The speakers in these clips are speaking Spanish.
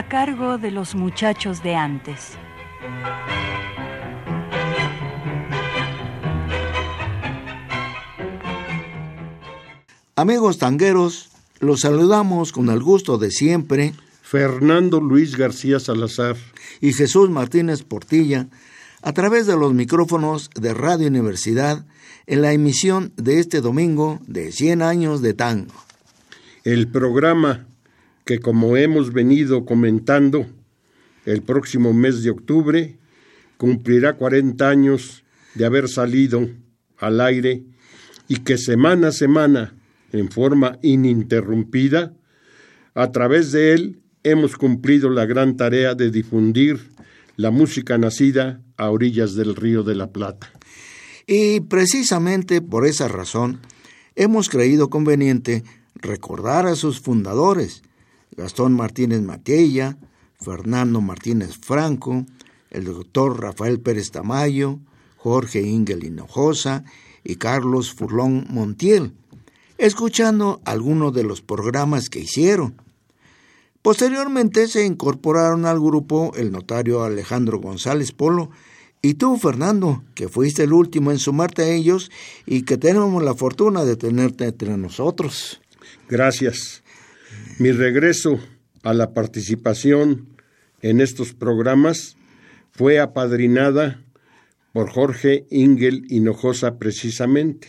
A cargo de los muchachos de antes. Amigos tangueros, los saludamos con el gusto de siempre. Fernando Luis García Salazar y Jesús Martínez Portilla a través de los micrófonos de Radio Universidad en la emisión de este domingo de 100 años de tango. El programa que como hemos venido comentando, el próximo mes de octubre cumplirá 40 años de haber salido al aire y que semana a semana, en forma ininterrumpida, a través de él hemos cumplido la gran tarea de difundir la música nacida a orillas del río de la Plata. Y precisamente por esa razón hemos creído conveniente recordar a sus fundadores, Gastón Martínez Matella, Fernando Martínez Franco, el doctor Rafael Pérez Tamayo, Jorge Ingel Hinojosa y Carlos Furlón Montiel, escuchando algunos de los programas que hicieron. Posteriormente se incorporaron al grupo el notario Alejandro González Polo y tú, Fernando, que fuiste el último en sumarte a ellos y que tenemos la fortuna de tenerte entre nosotros. Gracias. Mi regreso a la participación en estos programas fue apadrinada por Jorge Ingel Hinojosa precisamente.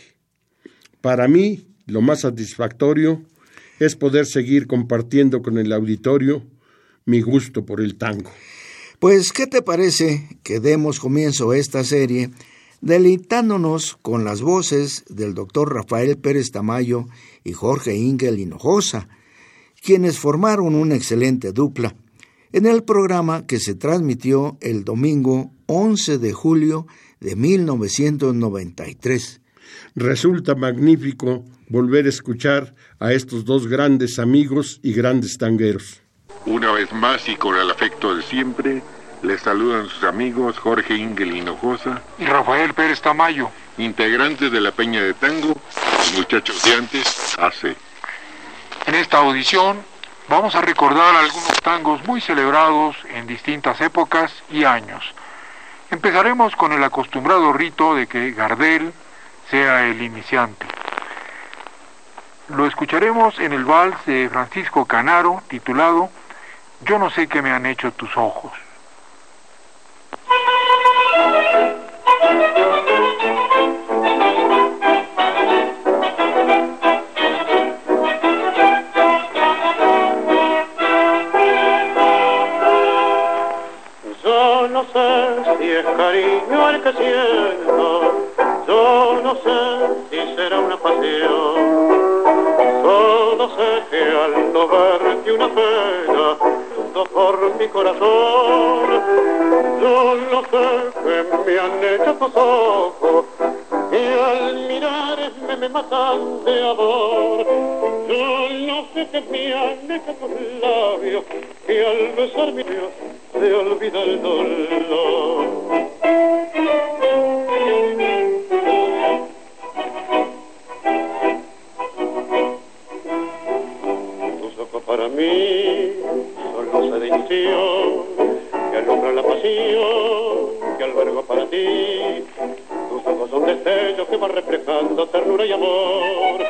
Para mí, lo más satisfactorio es poder seguir compartiendo con el auditorio mi gusto por el tango. Pues, ¿qué te parece que demos comienzo a esta serie deleitándonos con las voces del doctor Rafael Pérez Tamayo y Jorge Ingel Hinojosa, quienes formaron una excelente dupla en el programa que se transmitió el domingo 11 de julio de 1993. Resulta magnífico volver a escuchar a estos dos grandes amigos y grandes tangueros. Una vez más y con el afecto de siempre, les saludan sus amigos Jorge Ingel Hinojosa y Rafael Pérez Tamayo, integrantes de la Peña de Tango, muchachos de antes, hace en esta audición vamos a recordar algunos tangos muy celebrados en distintas épocas y años. Empezaremos con el acostumbrado rito de que Gardel sea el iniciante. Lo escucharemos en el vals de Francisco Canaro titulado Yo no sé qué me han hecho tus ojos. Cariño al que siento, yo no sé si será una pasión. Solo sé que al no verte una pena, todo por mi corazón. Yo no sé que me han hecho tus ojos, y al mirarme me matan de amor. Yo no sé que me han hecho tus labios, y al besar mi Dios se olvida el dolor. Tus ojos para mí son los de que alumbran la pasión que albergo para ti. Tus ojos son destellos que van reflejando ternura y amor.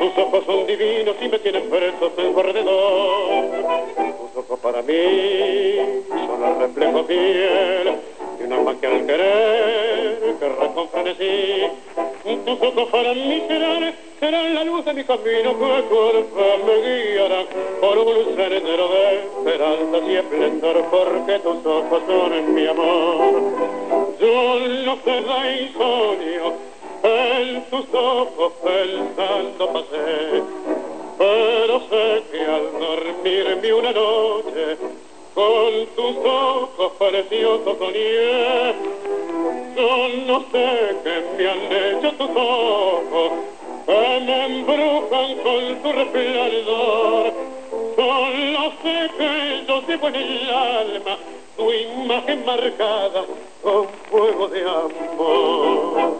Tus ojos son divinos y me tienen preso en su alrededor para mí son el reflejo fiel de un alma que al querer querrá con frenesí. Tus ojos para mí serán, serán la luz de mi camino que tu me guiará por un sendero de esperanza y esplendor porque tus ojos son en mi amor. Yo no sé la insomnio, en tus ojos pensando pasé pero sé que al dormirme una noche con tus ojos preciosos soñé. Yo no sé qué me han hecho tus ojos, que me embrujan con tu resplandor. Solo sé que yo llevo en el alma tu imagen marcada con fuego de amor.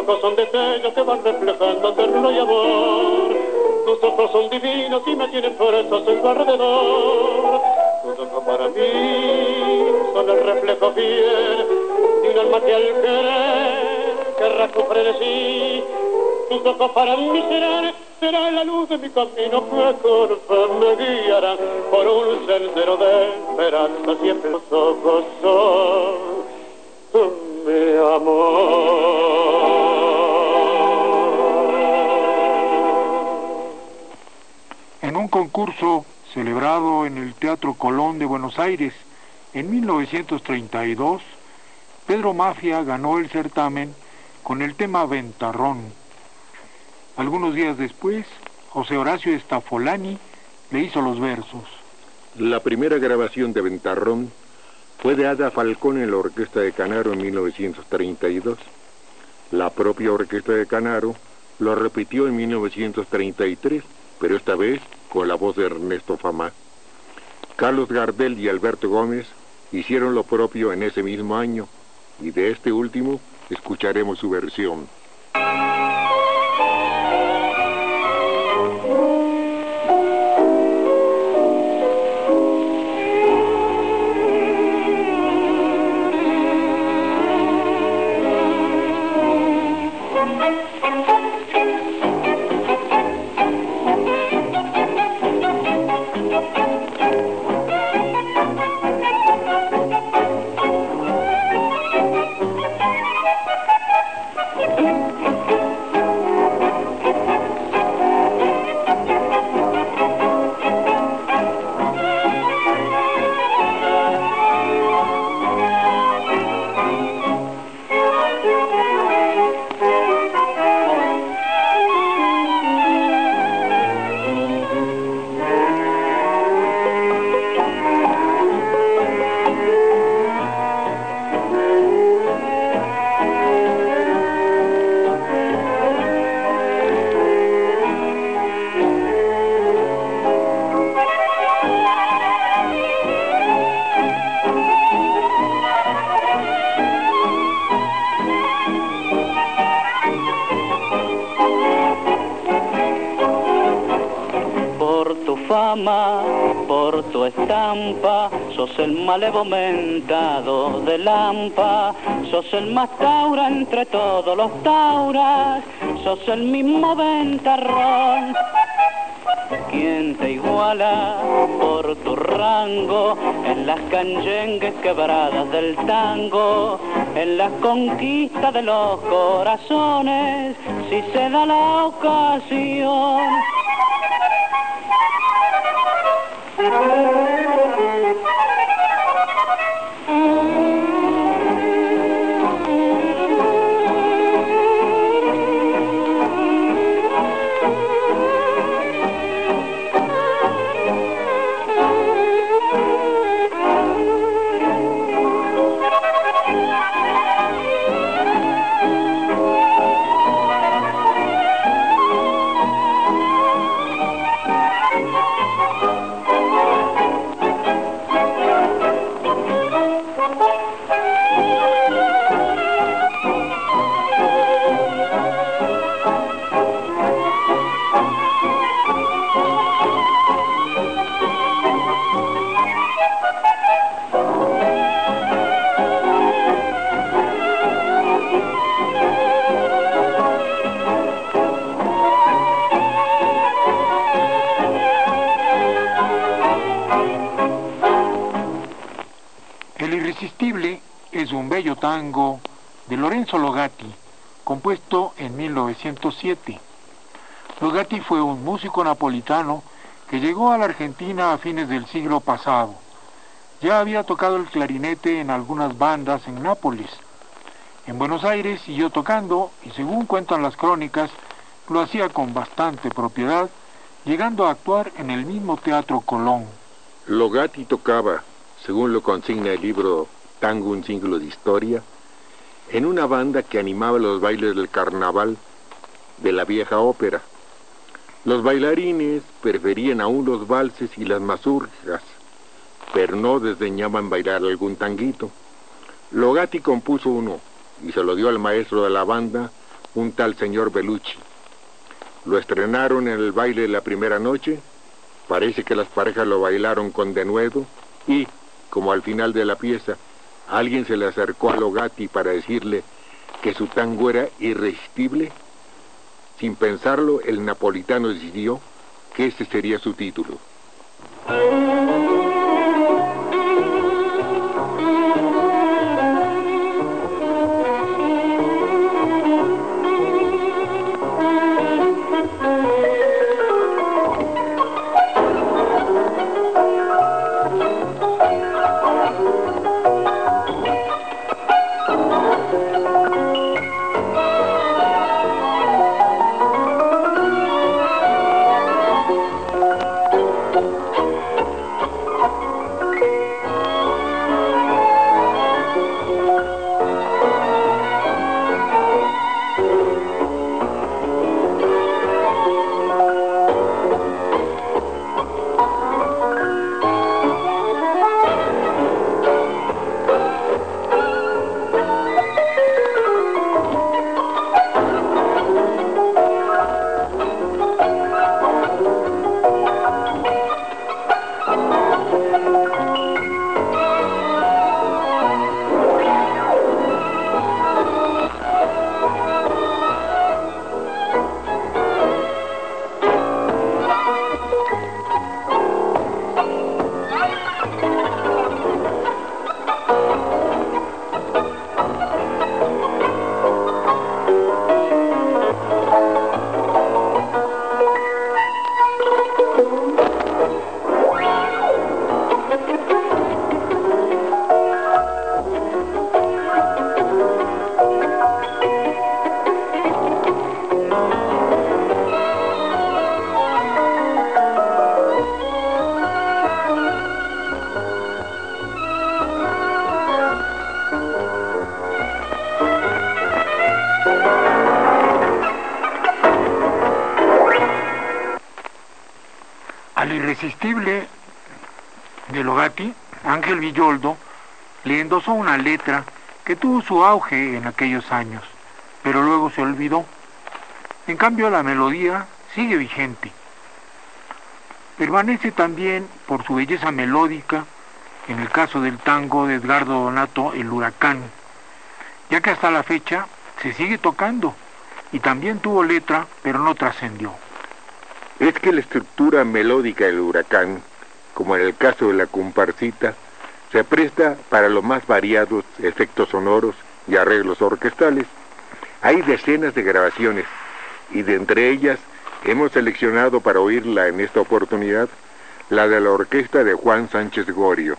Ojos son destellos que van reflejando ternura y amor. Tus ojos son divinos y me tienen presos en su alrededor. Tus ojos para mí son el reflejo fiel de un alma que al querer querrá frenesí. Tus ojos para mí serán, será la luz de mi camino que con me guiarán por un sendero de esperanza. Siempre los ojos son mi amor. Concurso celebrado en el Teatro Colón de Buenos Aires en 1932, Pedro Mafia ganó el certamen con el tema Ventarrón. Algunos días después, José Horacio Estafolani le hizo los versos. La primera grabación de Ventarrón fue de Ada Falcón en la Orquesta de Canaro en 1932. La propia Orquesta de Canaro lo repitió en 1933, pero esta vez con la voz de Ernesto Famá. Carlos Gardel y Alberto Gómez hicieron lo propio en ese mismo año, y de este último escucharemos su versión. Malevo mentado de Lampa, sos el más taura entre todos los tauras, sos el mismo ventarrón. ¿Quién te iguala por tu rango en las canyengues quebradas del tango, en las conquistas de los corazones, si se da la ocasión? Compuesto en 1907. Logatti fue un músico napolitano que llegó a la Argentina a fines del siglo pasado. Ya había tocado el clarinete en algunas bandas en Nápoles. En Buenos Aires siguió tocando y según cuentan las crónicas, lo hacía con bastante propiedad, llegando a actuar en el mismo Teatro Colón. Logati tocaba, según lo consigna el libro Tango un siglo de historia, en una banda que animaba los bailes del carnaval de la vieja ópera. Los bailarines preferían aún los valses y las mazurcas, pero no desdeñaban bailar algún tanguito. Logati compuso uno y se lo dio al maestro de la banda, un tal señor Belucci. Lo estrenaron en el baile de la primera noche, parece que las parejas lo bailaron con denuedo y, como al final de la pieza, alguien se le acercó a Logati para decirle que su tango era irresistible, sin pensarlo, el napolitano decidió que ese sería su título. Villoldo le endosó una letra que tuvo su auge en aquellos años, pero luego se olvidó. En cambio, la melodía sigue vigente. Permanece también por su belleza melódica, en el caso del tango de Edgardo Donato, El Huracán, ya que hasta la fecha se sigue tocando y también tuvo letra, pero no trascendió. Es que la estructura melódica del huracán, como en el caso de la comparsita, se presta para los más variados efectos sonoros y arreglos orquestales. Hay decenas de grabaciones y de entre ellas hemos seleccionado para oírla en esta oportunidad la de la orquesta de Juan Sánchez Gorio.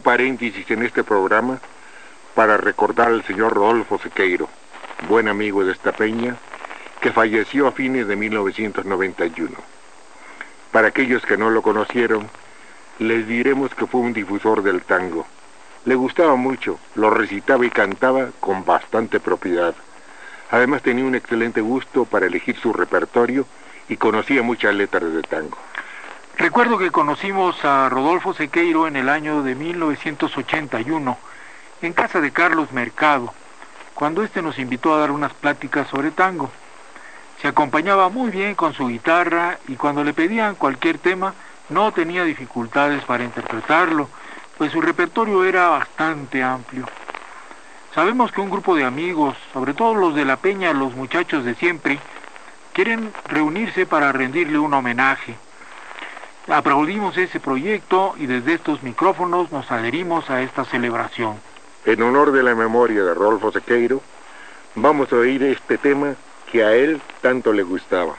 Paréntesis en este programa para recordar al señor Rodolfo Sequeiro, buen amigo de esta peña, que falleció a fines de 1991. Para aquellos que no lo conocieron, les diremos que fue un difusor del tango. Le gustaba mucho, lo recitaba y cantaba con bastante propiedad. Además tenía un excelente gusto para elegir su repertorio y conocía muchas letras de tango. Recuerdo que conocimos a Rodolfo Sequeiro en el año de 1981 en casa de Carlos Mercado, cuando éste nos invitó a dar unas pláticas sobre tango. Se acompañaba muy bien con su guitarra y cuando le pedían cualquier tema no tenía dificultades para interpretarlo, pues su repertorio era bastante amplio. Sabemos que un grupo de amigos, sobre todo los de la peña, los muchachos de siempre, quieren reunirse para rendirle un homenaje. Aplaudimos ese proyecto y desde estos micrófonos nos adherimos a esta celebración. En honor de la memoria de Rodolfo Sequeiro, vamos a oír este tema que a él tanto le gustaba.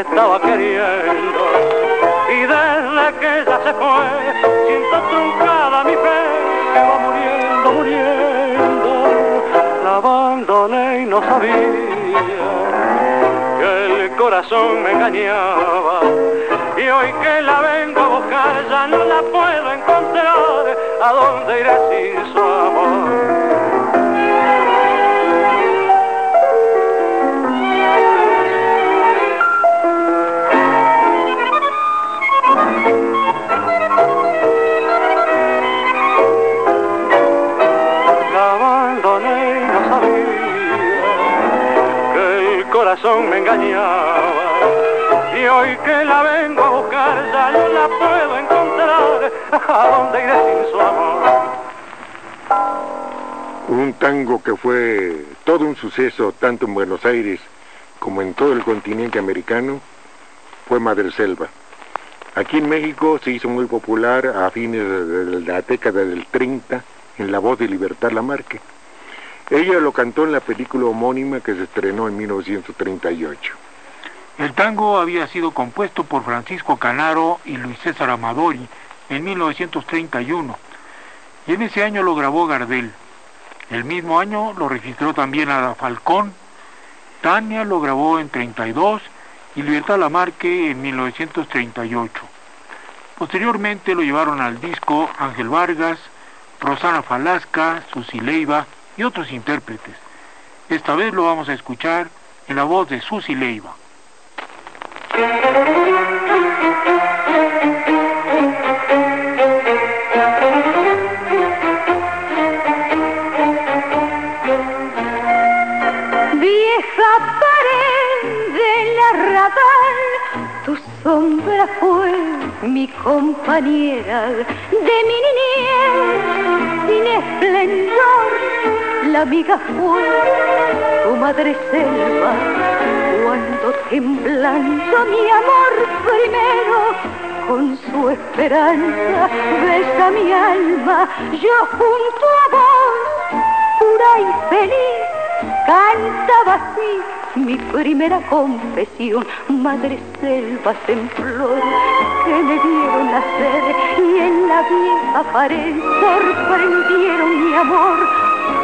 La estaba queriendo. Y desde que ella se fue, siento truncada mi fe, que va muriendo, muriendo abandoné y no sabía que el corazón me engañaba. Y hoy que la vengo a buscar ya no la puedo encontrar. ¿A dónde iré sin su amor? Y hoy que la vengo a buscar ya la puedo encontrar. ¿A su amor? Un tango que fue todo un suceso tanto en Buenos Aires como en todo el continente americano fue Madre Selva. Aquí en México se hizo muy popular a fines de la década del 30 en la voz de Libertad Lamarque. Ella lo cantó en la película homónima que se estrenó en 1938. El tango había sido compuesto por Francisco Canaro y Luis César Amadori en 1931 y en ese año lo grabó Gardel. El mismo año lo registró también Ada Falcón, Tania lo grabó en 32 y Libertad Lamarque en 1938. Posteriormente lo llevaron al disco Ángel Vargas, Rosana Falasca, Susi Leiva y otros intérpretes. Esta vez lo vamos a escuchar en la voz de Susi Leiva. Vieja pared de la tu sombra fue mi compañera de mi niñez sin esplendor. La amiga fue tu madre selva cuando temblando mi amor primero con su esperanza besa mi alma yo junto a vos pura y feliz cantaba así mi primera confesión, madre selvas en flor que me dieron nacer y en la vieja pared sorprendieron mi amor.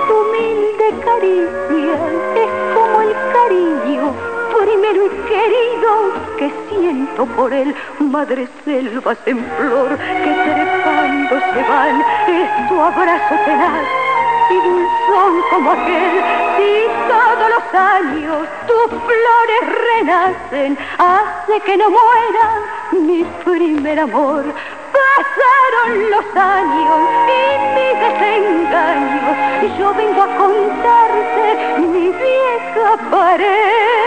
Tu humilde caricia es como el cariño primero y querido que siento por él, madre selvas en flor que trepando se van, es tu abrazo tenaz y dulzón como aquel, si todos los años tus flores renacen, hace que no muera mi primer amor. Pasaron los años y mis desengaños, y yo vengo a contarte mi vieja pared.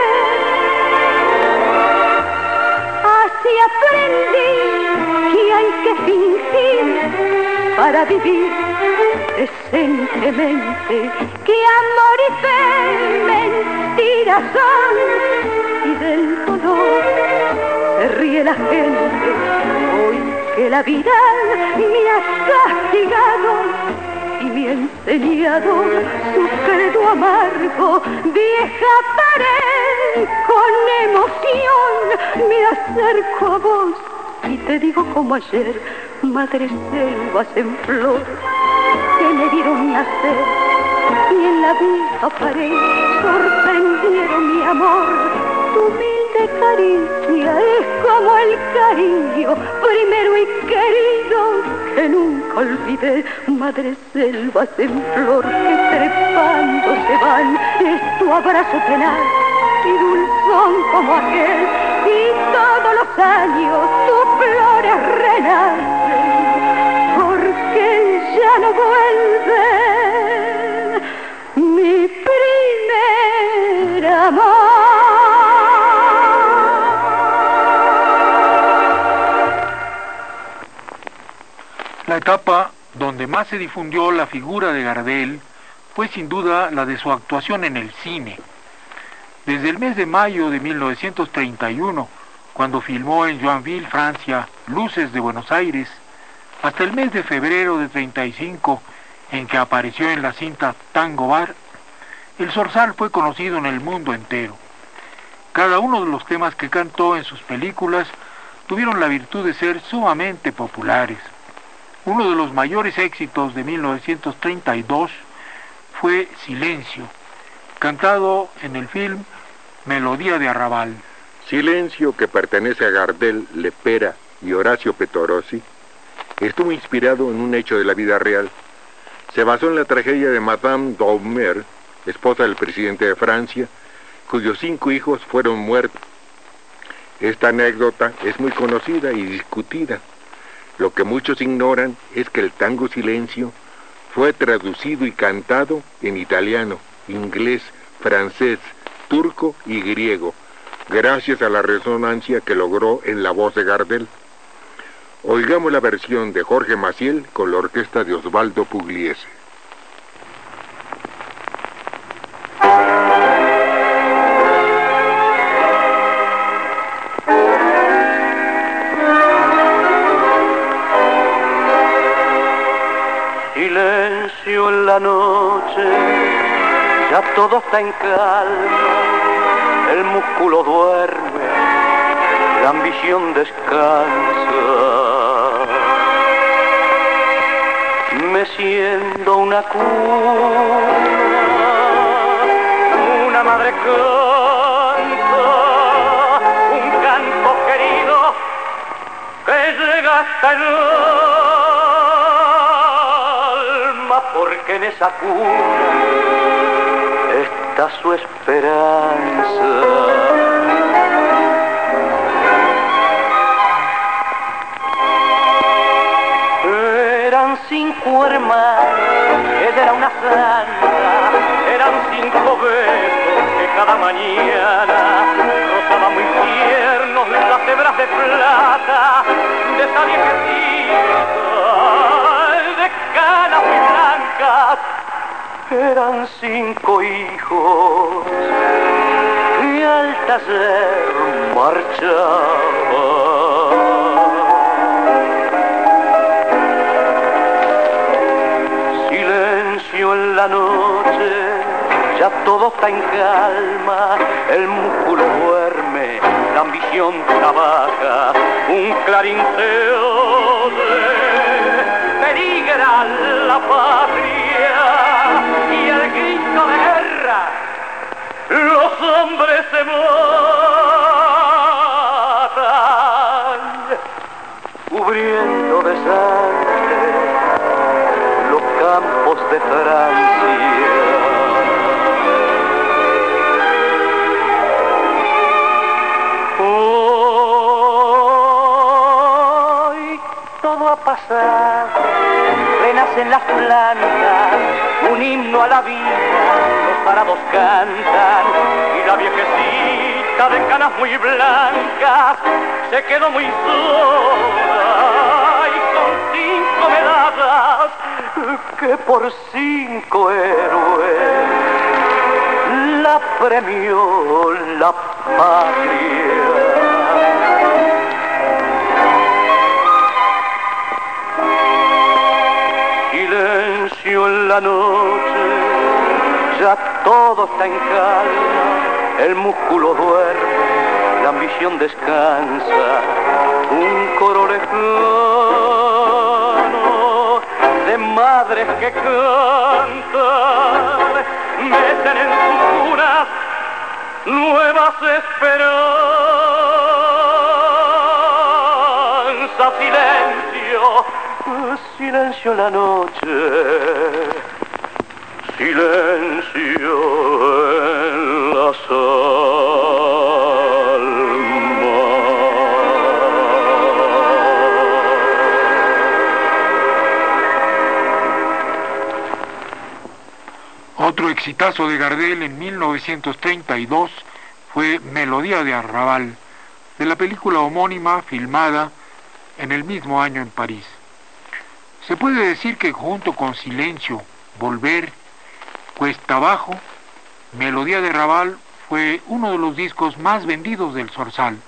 Así aprendí que hay que fingir para vivir decentemente, que amor y fe mentiras son, y del dolor se ríe la gente, hoy que la vida me ha castigado y me ha enseñado su credo amargo, vieja pared, con emoción me acerco a vos y te digo como ayer, madre selvas en flor, que me dieron nacer y en la vieja pared sorprendieron mi amor. Tu humilde caricia es como el cariño primero y querido que nunca olvidé. Madre selvas en flor que trepando se van, es tu abrazo tenaz y dulzón como aquel y todos los años flores renacen porque no vuelve mi primer amor. La etapa donde más se difundió la figura de Gardel fue sin duda la de su actuación en el cine. Desde el mes de mayo de 1931, cuando filmó en Joinville, Francia, Luces de Buenos Aires, hasta el mes de febrero de 35, en que apareció en la cinta Tango Bar, el Zorzal fue conocido en el mundo entero. Cada uno de los temas que cantó en sus películas tuvieron la virtud de ser sumamente populares. Uno de los mayores éxitos de 1932 fue Silencio, cantado en el film Melodía de Arrabal. Silencio, que pertenece a Gardel, Lepera y Horacio Petorossi, estuvo inspirado en un hecho de la vida real. Se basó en la tragedia de Madame Daumer, esposa del presidente de Francia, cuyos cinco hijos fueron muertos. Esta anécdota es muy conocida y discutida. Lo que muchos ignoran es que el tango Silencio fue traducido y cantado en italiano, inglés, francés, turco y griego, gracias a la resonancia que logró en la voz de Gardel. Oigamos la versión de Jorge Maciel con la orquesta de Osvaldo Pugliese. Silencio en la noche, ya todo está en calma, el músculo duerme, la ambición descansa. Me siento una cuna, una madre canta, un canto querido que llega hasta el alma, porque en esa cuna está su esperanza. Cinco hermanos, ella era una santa, eran cinco besos que cada mañana rozaba muy tiernos las hebras de plata de esa viejecita de canas muy blancas. Eran cinco hijos y al taller marchaba. En calma, el músculo duerme, la ambición trabaja, un clarinteo de peligra la patria y el grito de guerra, los hombres se matan, cubriendo de sangre los campos de Francia. Pasado, renacen las plantas, un himno a la vida, los parados cantan y la viejecita de canas muy blancas se quedó muy sola y con cinco medallas que por cinco héroes la premió la patria. En la noche, ya todo está en calma, el músculo duerme, la ambición descansa, un coro lejano de madres que cantan, meten en sus cunas nuevas esperanzas, silencio, silencio en la noche, silencio en las Otro exitazo de Gardel en 1932 fue Melodía de Arrabal, de la película homónima filmada en el mismo año en París. Se puede decir que junto con Silencio, Volver, Cuesta Abajo, Melodía de Arrabal fue uno de los discos más vendidos del Zorzal.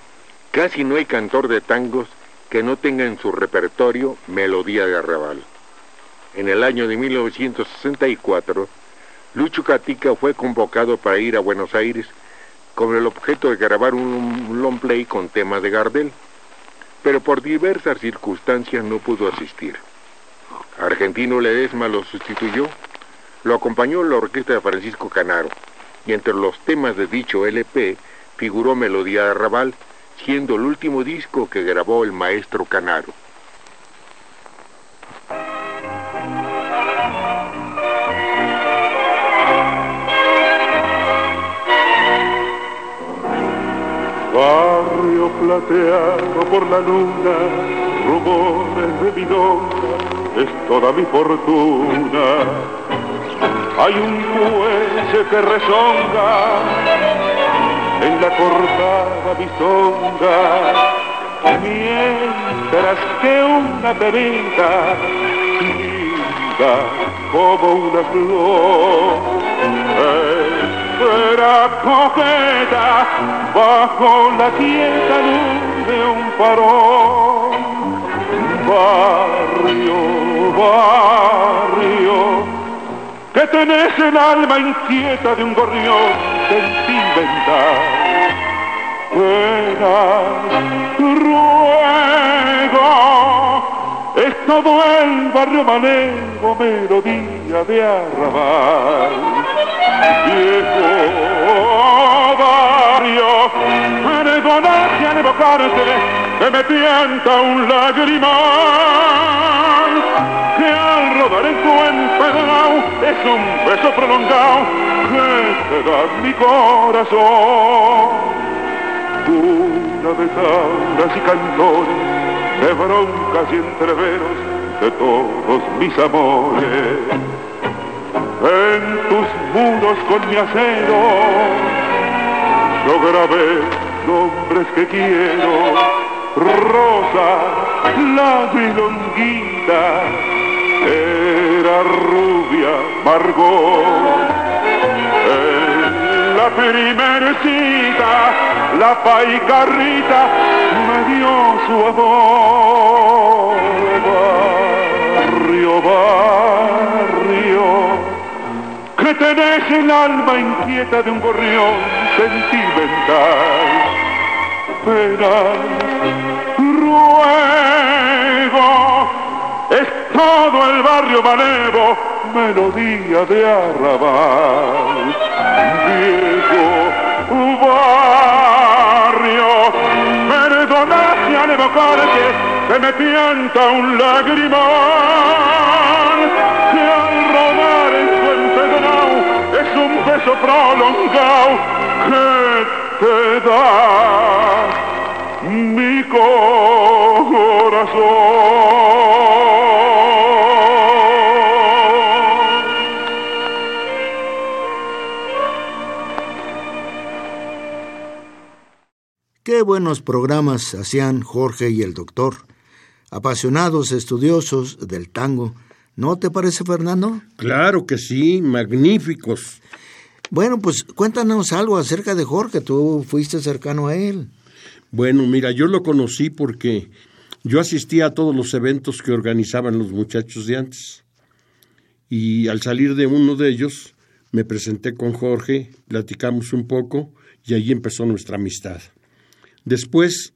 Casi no hay cantor de tangos que no tenga en su repertorio Melodía de Arrabal. En el año de 1964, Lucho Catica fue convocado para ir a Buenos Aires con el objeto de grabar un long play con temas de Gardel, pero por diversas circunstancias no pudo asistir. Argentino Ledesma lo sustituyó, lo acompañó la orquesta de Francisco Canaro, y entre los temas de dicho LP figuró Melodía de Arrabal, siendo el último disco que grabó el maestro Canaro. Barrio plateado por la luna, rumores de milonga, es toda mi fortuna. Hay un juez que rezonga en la cortada bisonga, mientras que una perita linda como una flor espera coqueta bajo la quieta luz de un farol. Barrio, barrio, que tenés el alma inquieta de un gorrión sin inventar. Penas, ruego, es todo el barrio manejo, melodía de arrabal viejo barrio, perdonaje al evocarte que me pianta un lagrimal, que al rodar en tu empedrado es un beso prolongado que te da mi corazón. Una de y cantores, de broncas y entreveros de todos mis amores en tus muros con mi acero yo grabé nombres que quiero. Rosa, la milonguita, era rubia Margot. En la primera cita, la paicarrita me dio su amor. Barrio, barrio, que tenés el alma inquieta de un gorrión sentimental. Ruego, es todo el barrio malevo, melodía de arrabal. Viejo barrio, perdona si al evocarte se me pianta un lagrimón, que al rodar en su es un beso prolongado que te da mi corazón. Qué buenos programas hacían Jorge y el doctor. Apasionados estudiosos del tango. ¿No te parece, Fernando? Claro que sí, magníficos. Bueno, pues cuéntanos algo acerca de Jorge. Tú fuiste cercano a él. Bueno, mira, yo lo conocí porque yo asistía a todos los eventos que organizaban los muchachos de antes. Y al salir de uno de ellos, me presenté con Jorge, platicamos un poco y allí empezó nuestra amistad. Después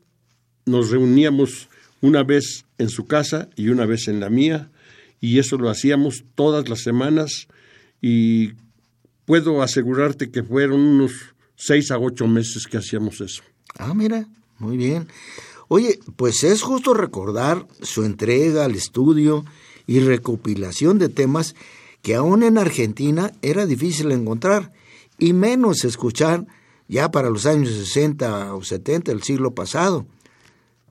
nos reuníamos una vez en su casa y una vez en la mía, y eso lo hacíamos todas las semanas y puedo asegurarte que fueron unos seis a ocho meses que hacíamos eso. Ah, mira, muy bien. Oye, pues es justo recordar su entrega al estudio y recopilación de temas que aún en Argentina era difícil encontrar, y menos escuchar ya para los años 60 o 70 del siglo pasado.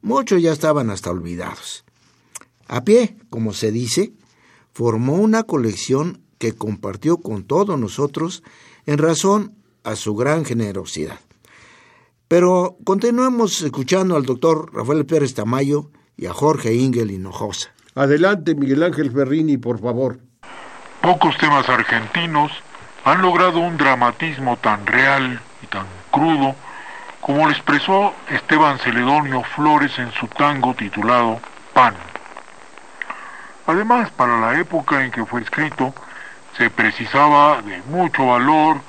Muchos ya estaban hasta olvidados. A pie, como se dice, formó una colección que compartió con todos nosotros en razón a su gran generosidad. Pero continuemos escuchando al doctor Rafael Pérez Tamayo y a Jorge Ingel Hinojosa. Adelante, Miguel Ángel Ferrini, por favor. Pocos temas argentinos han logrado un dramatismo tan real y tan crudo como lo expresó Esteban Celedonio Flores en su tango titulado Pan. Además, para la época en que fue escrito, se precisaba de mucho valor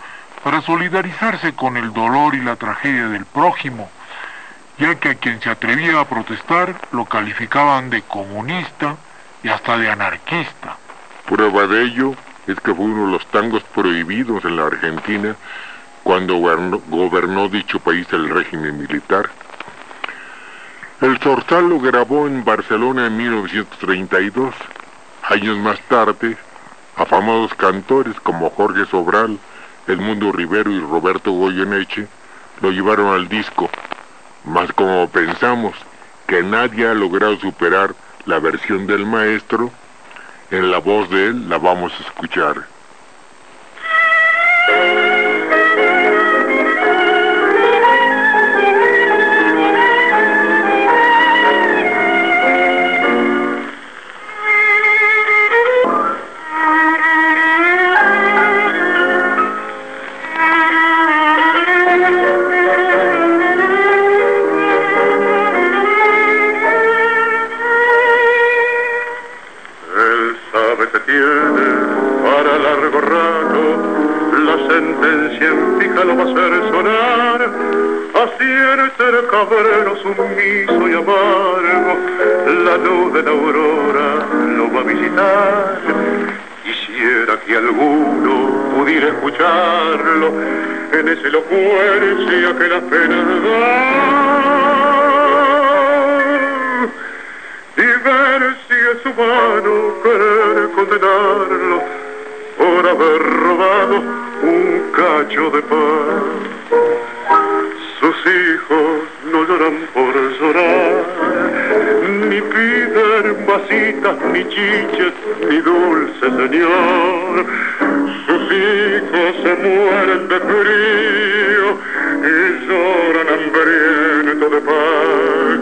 para solidarizarse con el dolor y la tragedia del prójimo, ya que a quien se atrevía a protestar lo calificaban de comunista y hasta de anarquista. Prueba de ello es que fue uno de los tangos prohibidos en la Argentina cuando gobernó, dicho país el régimen militar. El Zorzal lo grabó en Barcelona en 1932. Años más tarde, afamados cantores como Jorge Sobral, Edmundo Rivero y Roberto Goyeneche lo llevaron al disco. Mas como pensamos que nadie ha logrado superar la versión del maestro, en la voz de él la vamos a escuchar. Elocuencia que la pena da y ver si es humano querer condenarlo por haber robado un cacho de pan. Sus hijos no lloran por llorar, ni piden vasitas, ni chiches, ni dulce señor. Sus hijos se mueren de frío y lloran hambrientos de paz.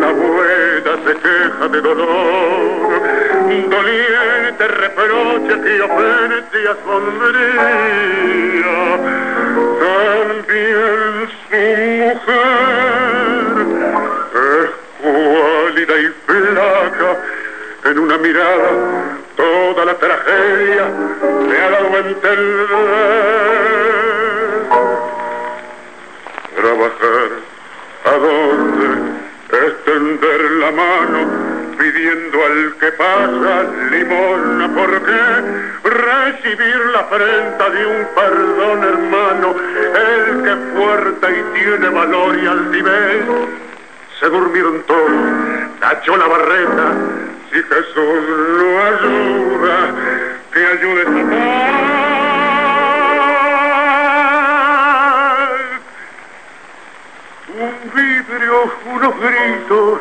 La abuela se queja de dolor, doliente reproche que ofende y sombría. También su mujer es y flaca en una mirada toda la tragedia me ha dado a entender. La mano pidiendo al que pasa limosna, ¿por qué? Recibir la afrenta de un perdón hermano, el que fuerte y tiene valor y altivez. Se durmieron todos, tachó la barreta, si Jesús lo ayuda, que ayude paz. Un vidrio, unos gritos,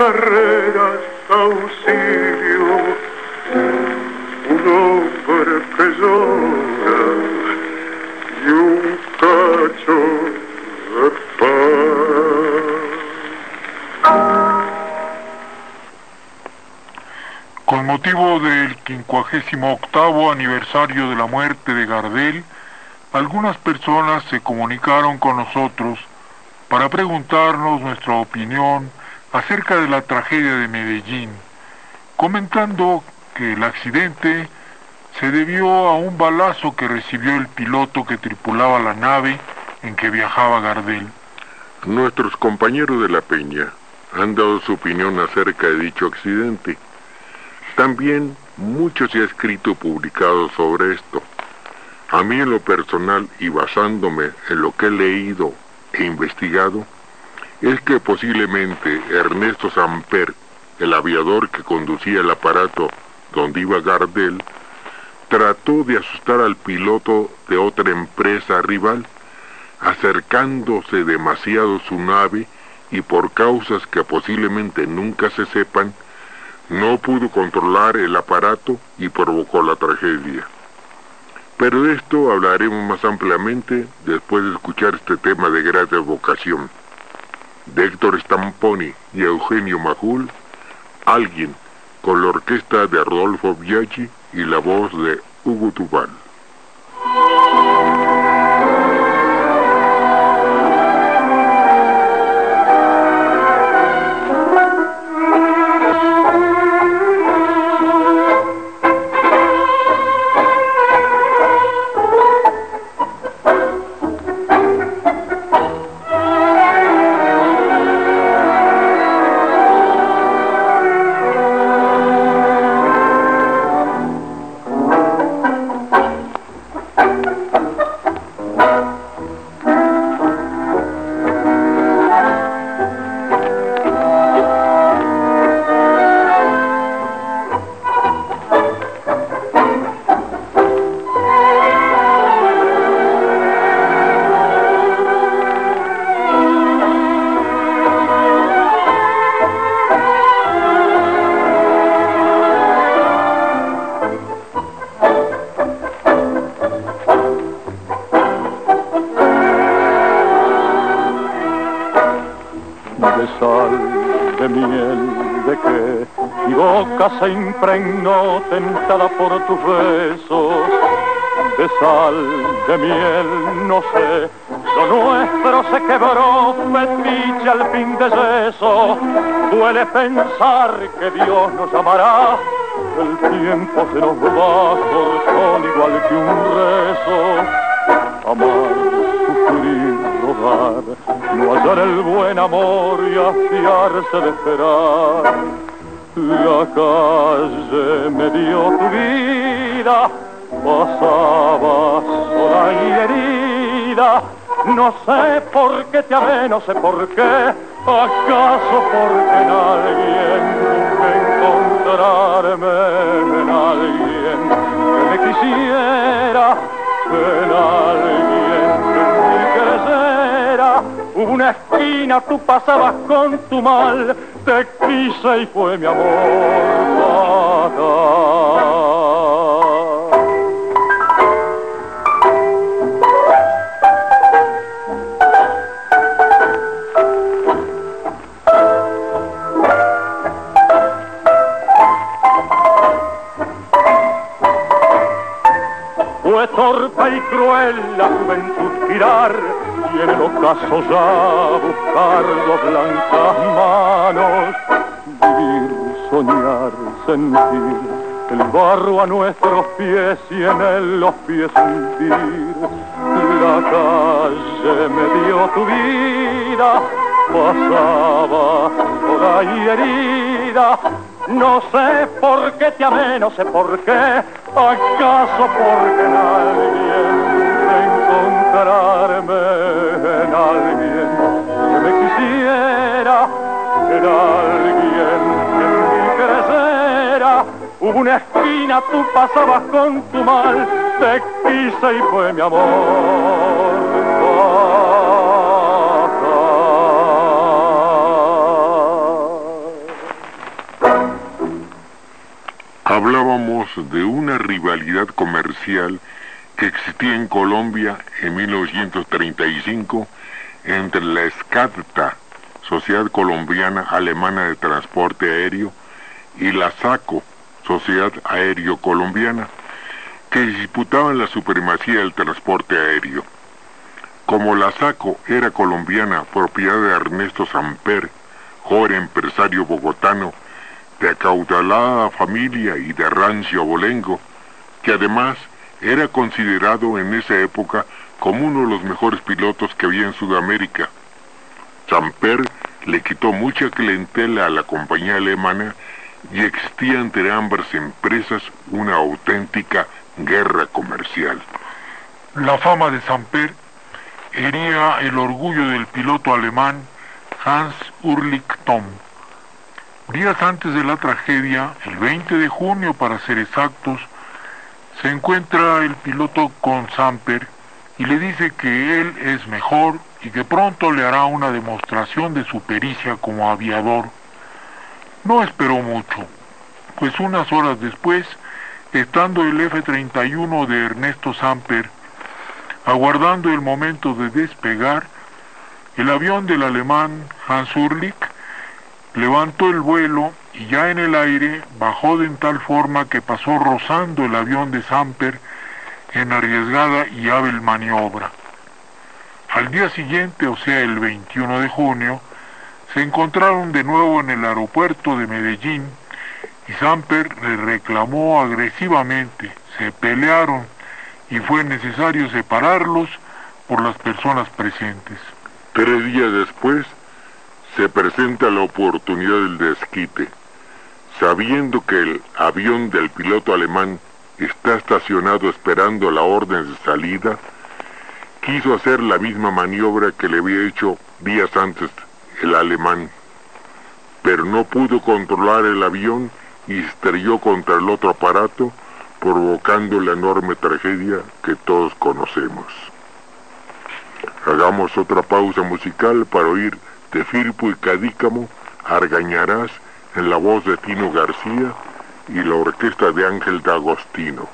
carreras, auxilio, un hombre y un de paz. Con motivo del 58 aniversario de la muerte de Gardel, algunas personas se comunicaron con nosotros para preguntarnos nuestra opinión acerca de la tragedia de Medellín, comentando que el accidente se debió a un balazo que recibió el piloto que tripulaba la nave en que viajaba Gardel. Nuestros compañeros de la Peña han dado su opinión acerca de dicho accidente. También mucho se ha escrito y publicado sobre esto. A mí en lo personal y basándome en lo que he leído e investigado, es que posiblemente Ernesto Samper, el aviador que conducía el aparato donde iba Gardel, trató de asustar al piloto de otra empresa rival, acercándose demasiado su nave y por causas que posiblemente nunca se sepan, no pudo controlar el aparato y provocó la tragedia. Pero de esto hablaremos más ampliamente después de escuchar este tema de gran vocación. De Héctor Stamponi y Eugenio Majul, alguien con la orquesta de Rodolfo Biaggi y la voz de Hugo Tubal. Impregnó tentada por tus besos, de sal, de miel, no sé, lo nuestro se quebró, fetiche al fin de eso, duele pensar que Dios nos amará, el tiempo se nos va cortón igual que un rezo, amar, sufrir, rodar, no hallar el buen amor y afiarse de esperar. La calle me dio tu vida, pasaba sola y herida. No sé por qué te amé, no sé por qué, acaso porque en alguien pude encontrarme en alguien que me quisiera, en alguien que me. Hubo una esquina, tú pasabas con tu mal, te quise y fue mi amor fatal. Fue torpe y cruel la juventud girar y en el ocaso ya buscar dos blancas manos. Vivir, soñar, sentir el barro a nuestros pies y en él los pies hundir. La calle me dio tu vida, pasaba toda y herida. No sé por qué te amé, no sé por qué, acaso porque en alguien encontrarme en alguien que mi creciera una esquina tú pasabas con tu mal, te quise y fue mi amor. Hablábamos de una rivalidad comercial que existía en Colombia en 1935 entre la SCADTA, Sociedad Colombiana Alemana de Transporte Aéreo, y la SACO, Sociedad Aéreo Colombiana, que disputaban la supremacía del transporte aéreo. Como la SACO era colombiana, propiedad de Ernesto Samper, joven empresario bogotano, de acaudalada familia y de rancio abolengo, que además era considerado en esa época como uno de los mejores pilotos que había en Sudamérica. Samper le quitó mucha clientela a la compañía alemana y existía entre ambas empresas una auténtica guerra comercial. La fama de Samper hería el orgullo del piloto alemán Hans Ulrich Thom. Días antes de la tragedia, el 20 de junio para ser exactos, se encuentra el piloto con Samper y le dice que él es mejor y que pronto le hará una demostración de su pericia como aviador. No esperó mucho, pues unas horas después, estando el F-31 de Ernesto Samper, aguardando el momento de despegar, el avión del alemán Hans Urlich levantó el vuelo y ya en el aire bajó de tal forma que pasó rozando el avión de Samper en arriesgada y hábil maniobra. Al día siguiente, o sea el 21 de junio, se encontraron de nuevo en el aeropuerto de Medellín y Samper le reclamó agresivamente, se pelearon y fue necesario separarlos por las personas presentes. Tres días después se presenta la oportunidad del desquite. Sabiendo que el avión del piloto alemán está estacionado esperando la orden de salida, quiso hacer la misma maniobra que le había hecho días antes el alemán, pero no pudo controlar el avión y estrelló contra el otro aparato, provocando la enorme tragedia que todos conocemos. Hagamos otra pausa musical para oír de Firpo y Cadícamo, Argañarás, en la voz de Tino García y la orquesta de Ángel D'Agostino.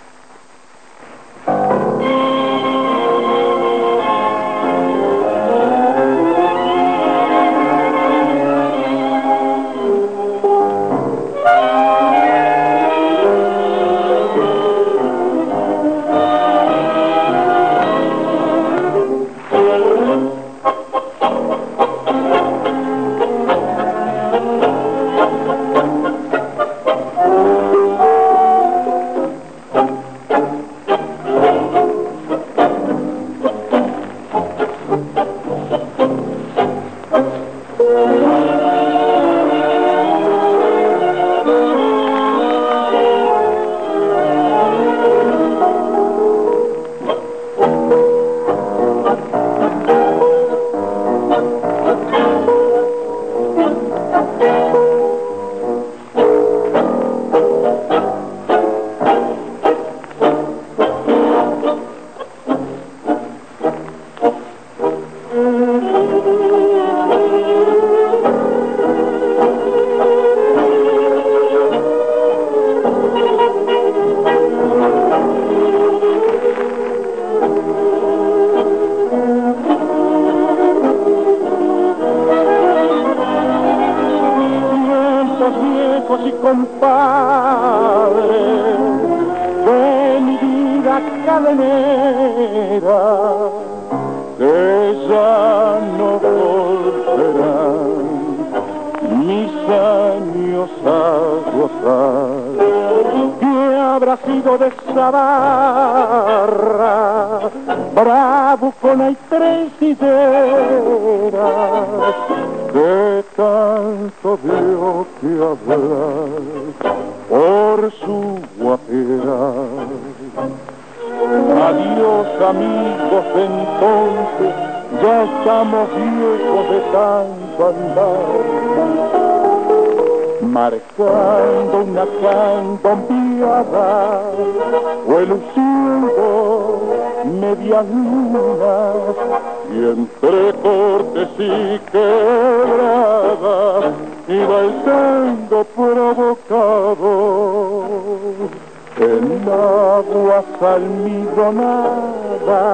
Almidonada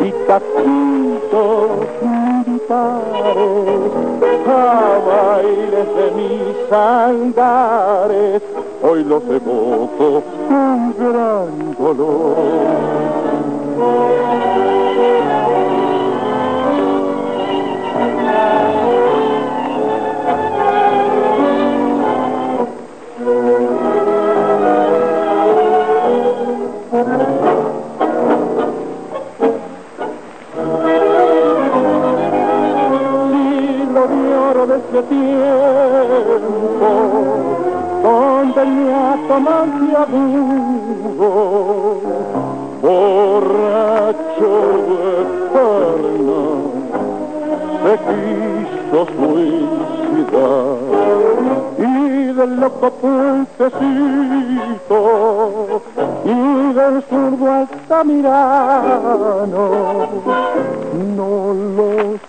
y taquitos militares a bailes de mis andares hoy los evoco con gran dolor de ese tiempo donde el tomante agudo borracho eterno se quiso suicidar. Y del loco puentecito y del zurdo altamirano no los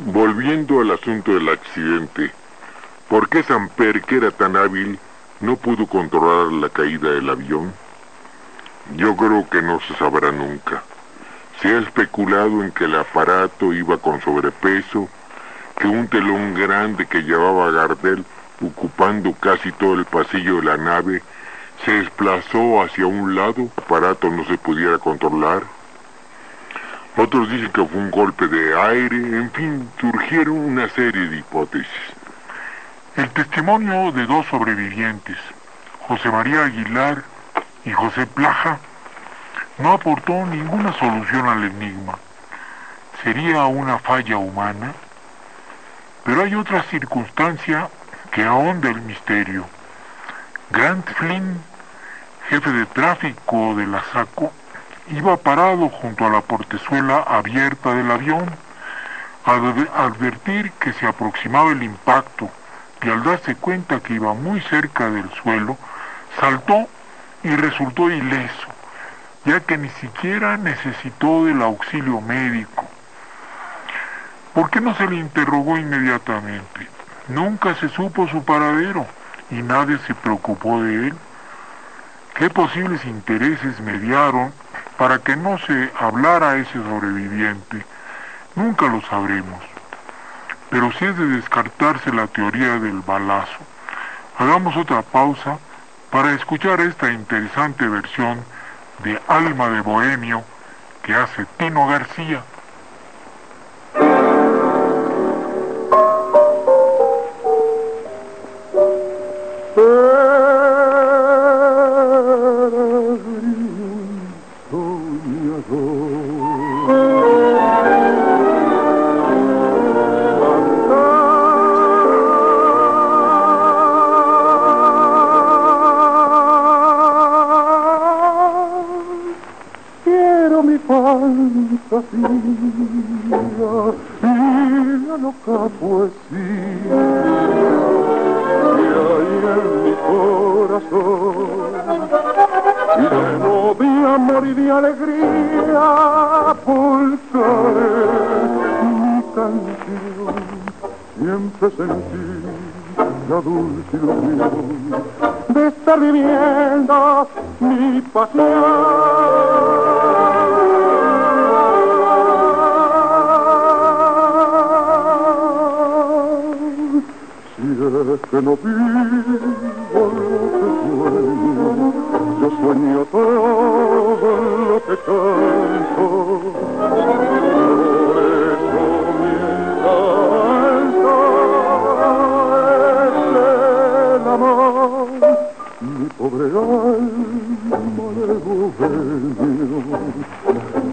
Volviendo al asunto del accidente, ¿por qué Samper, que era tan hábil, no pudo controlar la caída del avión? Yo creo que no se sabrá nunca. Se ha especulado en que el aparato iba con sobrepeso, que un telón grande que llevaba Gardel ocupando casi todo el pasillo de la nave se desplazó hacia un lado, el aparato no se pudiera controlar. Otros dicen que fue un golpe de aire, en fin, surgieron una serie de hipótesis. El testimonio de dos sobrevivientes, José María Aguilar y José Plaja, no aportó ninguna solución al enigma. ¿Sería una falla humana? Pero hay otra circunstancia que ahonda el misterio. Grant Flynn jefe de tráfico de la SACO, iba parado junto a la portezuela abierta del avión. Al advertir que se aproximaba el impacto y al darse cuenta que iba muy cerca del suelo, saltó y resultó ileso, ya que ni siquiera necesitó del auxilio médico. ¿Por qué no se le interrogó inmediatamente? Nunca se supo su paradero y nadie se preocupó de él qué posibles intereses mediaron para que no se hablara a ese sobreviviente. Nunca lo sabremos. Pero si es de descartarse la teoría del balazo. Hagamos otra pausa para escuchar esta interesante versión de Alma de Bohemio que hace Tino García. ¡Ah! loca poesía que hay en mi corazón, lleno de amor y de alegría, pulsaré mi canción, siempre sentí la dulce ilusión de estar viviendo mi pasión. que no vivo lo que sueño, yo sueño todo lo que canto. Por eso mi canto es el amor, mi pobre alma de dueño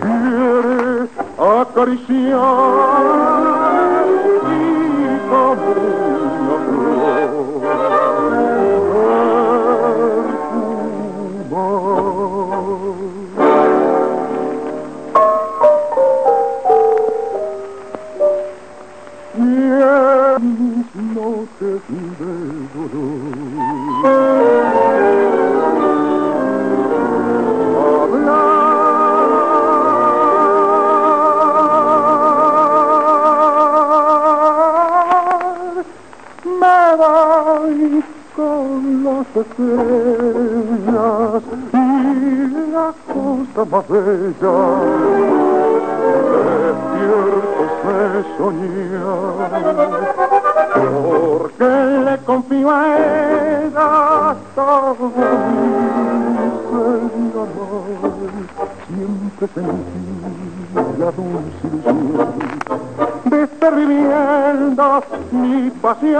quiere acariciar. Porque le confío a todo. Mi amor siempre sentí la dulce ilusión de estar viviendo mi pasión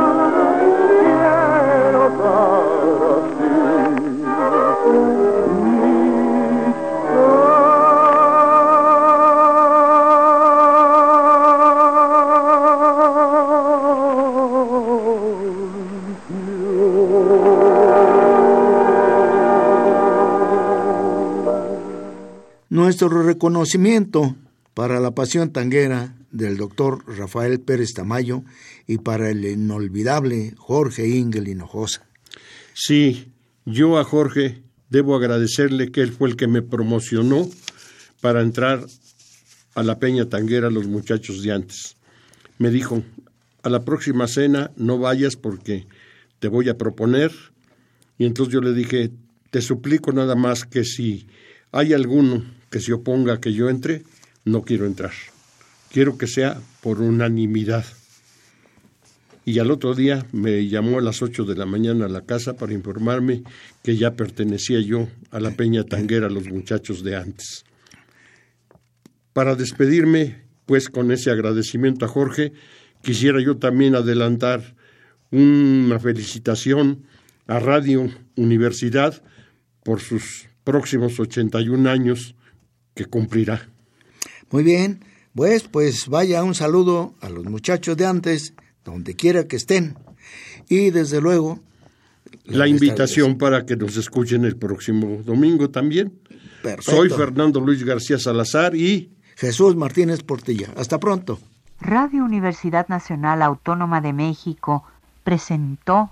reconocimiento para la pasión tanguera del doctor Rafael Pérez Tamayo y para el inolvidable Jorge Ingel Hinojosa. Sí, yo a Jorge debo agradecerle que él fue el que me promocionó para entrar a la Peña Tanguera los muchachos de antes. Me dijo, a la próxima cena no vayas porque te voy a proponer. Y entonces yo le dije, te suplico nada más que si hay alguno que se oponga a que yo entre, no quiero entrar. Quiero que sea por unanimidad. Y al otro día me llamó a las 8 de la mañana a la casa para informarme que ya pertenecía yo a la Peña Tanguera, los muchachos de antes. Para despedirme, pues con ese agradecimiento a Jorge, quisiera yo también adelantar una felicitación a Radio Universidad por sus próximos 81 años que cumplirá. Muy bien, pues, pues vaya un saludo a los muchachos de antes, donde quiera que estén. Y desde luego... La invitación para que nos escuchen el próximo domingo también. Perfecto. Soy Fernando Luis García Salazar y... Jesús Martínez Portilla. Hasta pronto. Radio Universidad Nacional Autónoma de México presentó